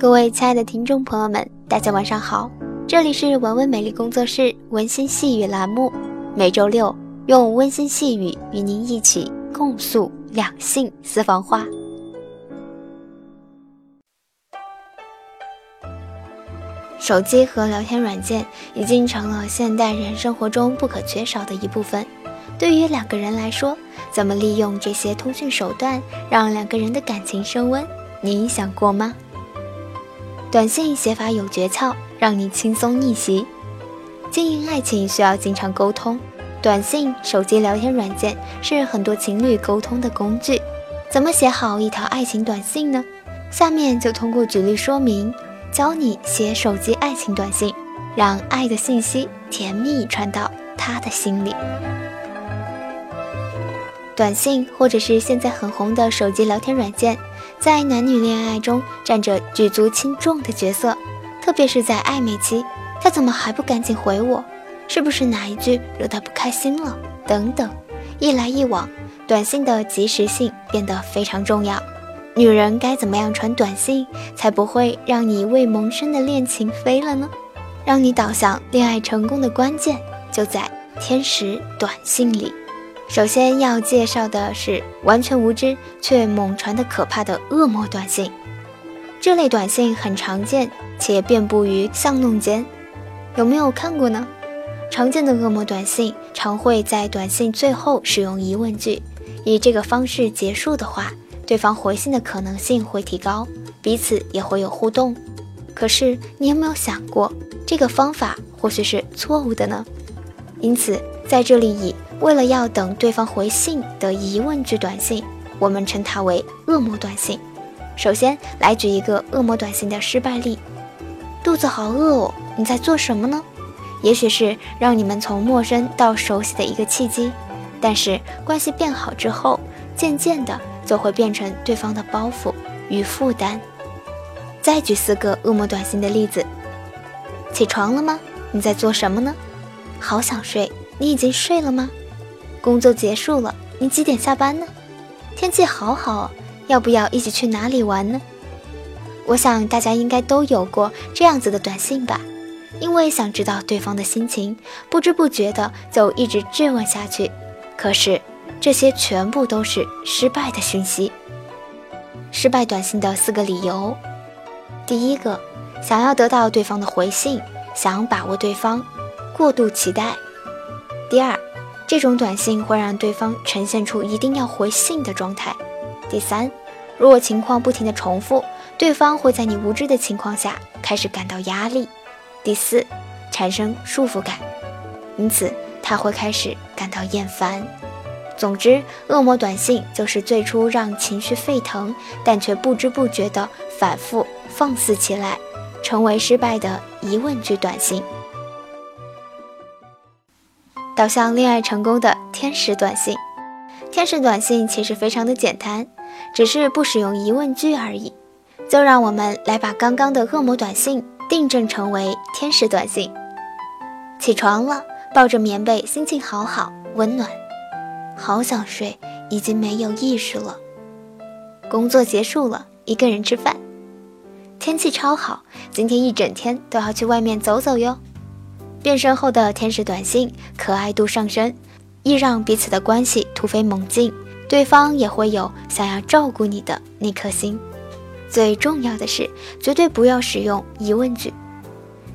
各位亲爱的听众朋友们，大家晚上好，这里是文文美丽工作室温馨细语栏目，每周六用温馨细语与您一起共诉两性私房话。手机和聊天软件已经成了现代人生活中不可缺少的一部分。对于两个人来说，怎么利用这些通讯手段让两个人的感情升温？你想过吗？短信写法有诀窍，让你轻松逆袭。经营爱情需要经常沟通，短信、手机聊天软件是很多情侣沟通的工具。怎么写好一条爱情短信呢？下面就通过举例说明。教你写手机爱情短信，让爱的信息甜蜜传到他的心里。短信或者是现在很红的手机聊天软件，在男女恋爱中占着举足轻重的角色，特别是在暧昧期，他怎么还不赶紧回我？是不是哪一句惹他不开心了？等等，一来一往，短信的及时性变得非常重要。女人该怎么样传短信，才不会让你未萌生的恋情飞了呢？让你导向恋爱成功的关键就在天使短信里。首先要介绍的是完全无知却猛传的可怕的恶魔短信。这类短信很常见，且遍布于巷弄间。有没有看过呢？常见的恶魔短信常会在短信最后使用疑问句，以这个方式结束的话。对方回信的可能性会提高，彼此也会有互动。可是，你有没有想过，这个方法或许是错误的呢？因此，在这里以为了要等对方回信的疑问句短信，我们称它为恶魔短信。首先来举一个恶魔短信的失败例：肚子好饿哦，你在做什么呢？也许是让你们从陌生到熟悉的一个契机，但是关系变好之后，渐渐的。就会变成对方的包袱与负担。再举四个恶魔短信的例子：起床了吗？你在做什么呢？好想睡，你已经睡了吗？工作结束了，你几点下班呢？天气好好，要不要一起去哪里玩呢？我想大家应该都有过这样子的短信吧，因为想知道对方的心情，不知不觉的就一直质问下去。可是。这些全部都是失败的讯息。失败短信的四个理由：第一个，想要得到对方的回信，想把握对方，过度期待；第二，这种短信会让对方呈现出一定要回信的状态；第三，如果情况不停的重复，对方会在你无知的情况下开始感到压力；第四，产生束缚感，因此他会开始感到厌烦。总之，恶魔短信就是最初让情绪沸腾，但却不知不觉的反复放肆起来，成为失败的疑问句短信。导向恋爱成功的天使短信，天使短信其实非常的简单，只是不使用疑问句而已。就让我们来把刚刚的恶魔短信订正成为天使短信。起床了，抱着棉被，心情好好，温暖。好想睡，已经没有意识了。工作结束了，一个人吃饭。天气超好，今天一整天都要去外面走走哟。变身后的天使短信，可爱度上升，易让彼此的关系突飞猛进，对方也会有想要照顾你的那颗心。最重要的是，绝对不要使用疑问句。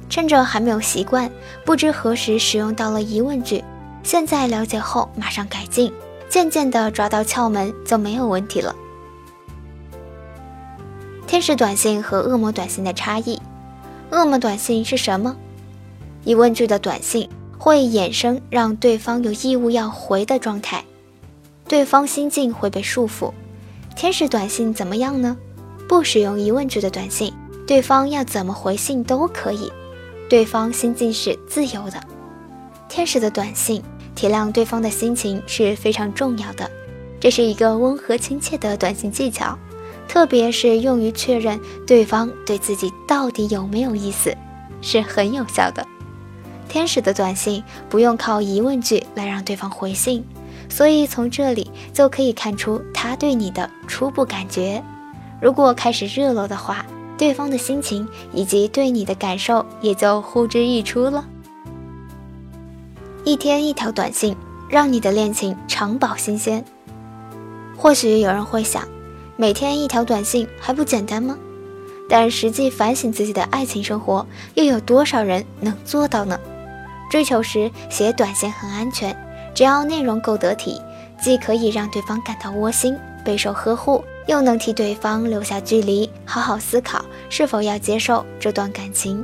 趁着还没有习惯，不知何时使用到了疑问句。现在了解后，马上改进，渐渐的抓到窍门就没有问题了。天使短信和恶魔短信的差异，恶魔短信是什么？疑问句的短信会衍生让对方有义务要回的状态，对方心境会被束缚。天使短信怎么样呢？不使用疑问句的短信，对方要怎么回信都可以，对方心境是自由的。天使的短信。体谅对方的心情是非常重要的，这是一个温和亲切的短信技巧，特别是用于确认对方对自己到底有没有意思，是很有效的。天使的短信不用靠疑问句来让对方回信，所以从这里就可以看出他对你的初步感觉。如果开始热络的话，对方的心情以及对你的感受也就呼之欲出了。一天一条短信，让你的恋情长保新鲜。或许有人会想，每天一条短信还不简单吗？但实际反省自己的爱情生活，又有多少人能做到呢？追求时写短信很安全，只要内容够得体，既可以让对方感到窝心、备受呵护，又能替对方留下距离，好好思考是否要接受这段感情。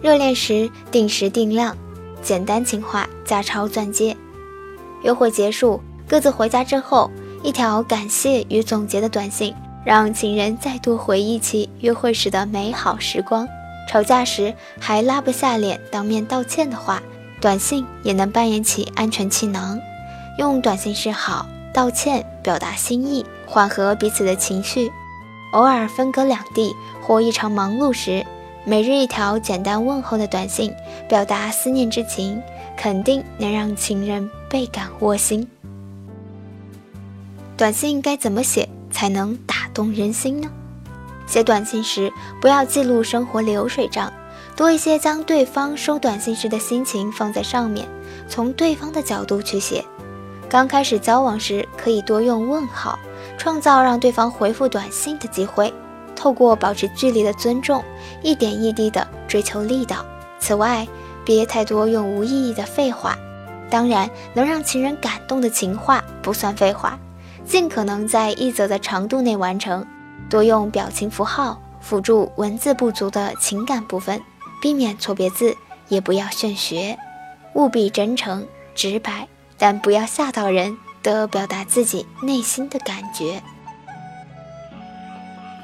热恋时定时定量，简单情话加超钻戒。约会结束，各自回家之后，一条感谢与总结的短信。让情人再度回忆起约会时的美好时光，吵架时还拉不下脸当面道歉的话，短信也能扮演起安全气囊。用短信示好、道歉，表达心意，缓和彼此的情绪。偶尔分隔两地或异常忙碌时，每日一条简单问候的短信，表达思念之情，肯定能让情人倍感窝心。短信该怎么写？才能打动人心呢。写短信时，不要记录生活流水账，多一些将对方收短信时的心情放在上面，从对方的角度去写。刚开始交往时，可以多用问号，创造让对方回复短信的机会。透过保持距离的尊重，一点一滴的追求力道。此外，别太多用无意义的废话，当然能让情人感动的情话不算废话。尽可能在一则的长度内完成，多用表情符号辅助文字不足的情感部分，避免错别字，也不要炫学，务必真诚直白，但不要吓到人的表达自己内心的感觉。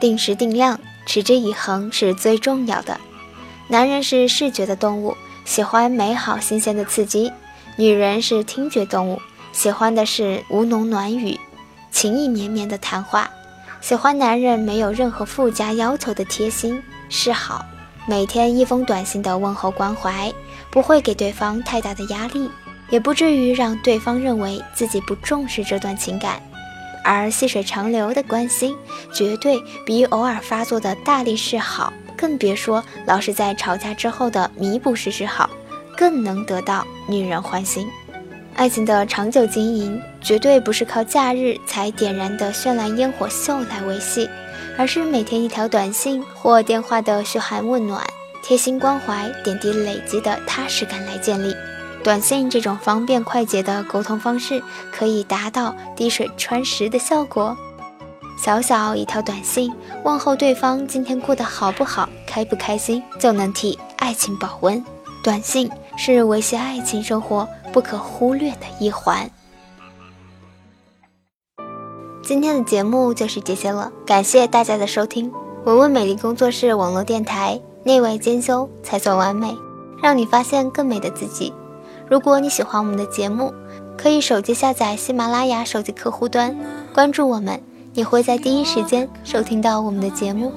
定时定量，持之以恒是最重要的。男人是视觉的动物，喜欢美好新鲜的刺激；女人是听觉动物，喜欢的是吴侬软语。情意绵绵的谈话，喜欢男人没有任何附加要求的贴心示好，每天一封短信的问候关怀，不会给对方太大的压力，也不至于让对方认为自己不重视这段情感。而细水长流的关心，绝对比偶尔发作的大力示好，更别说老是在吵架之后的弥补式示好，更能得到女人欢心。爱情的长久经营，绝对不是靠假日才点燃的绚烂烟火秀来维系，而是每天一条短信或电话的嘘寒问暖、贴心关怀、点滴累积的踏实感来建立。短信这种方便快捷的沟通方式，可以达到滴水穿石的效果。小小一条短信，问候对方今天过得好不好、开不开心，就能替爱情保温。短信是维系爱情生活。不可忽略的一环。今天的节目就是这些了，感谢大家的收听。文文美丽工作室网络电台，内外兼修才算完美，让你发现更美的自己。如果你喜欢我们的节目，可以手机下载喜马拉雅手机客户端，关注我们，你会在第一时间收听到我们的节目。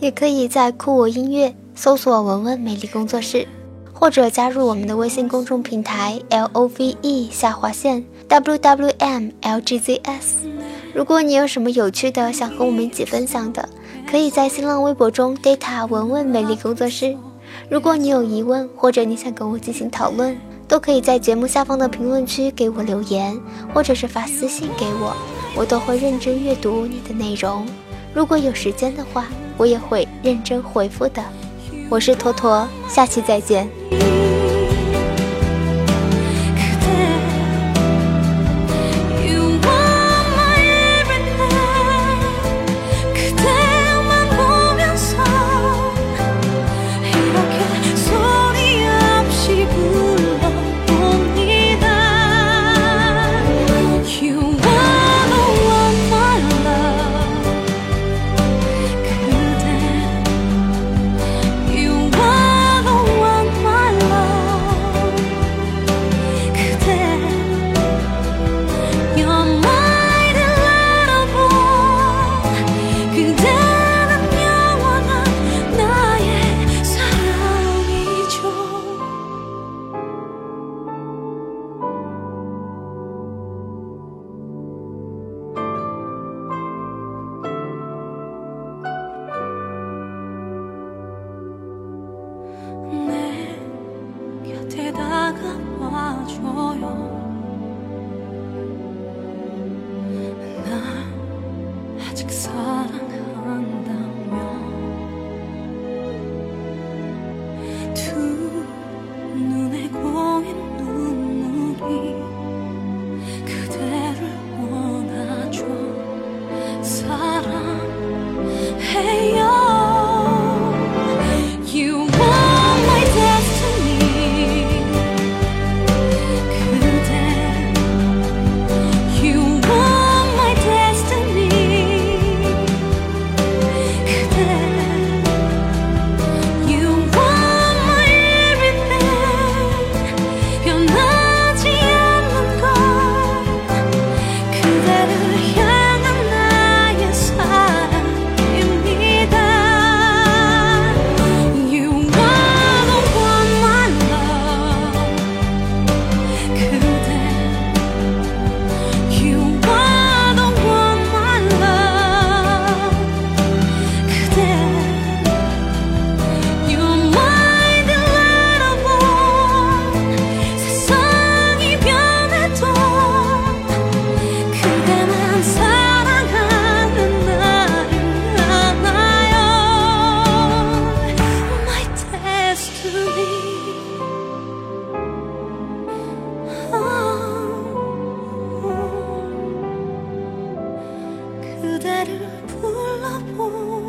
也可以在酷我音乐搜索“文文美丽工作室”。或者加入我们的微信公众平台 L O V E 下划线 W W M L G Z S。如果你有什么有趣的想和我们一起分享的，可以在新浪微博中 data 文文美丽工作室。如果你有疑问或者你想跟我进行讨论，都可以在节目下方的评论区给我留言，或者是发私信给我，我都会认真阅读你的内容。如果有时间的话，我也会认真回复的。我是坨坨，下期再见。 불러봅니다.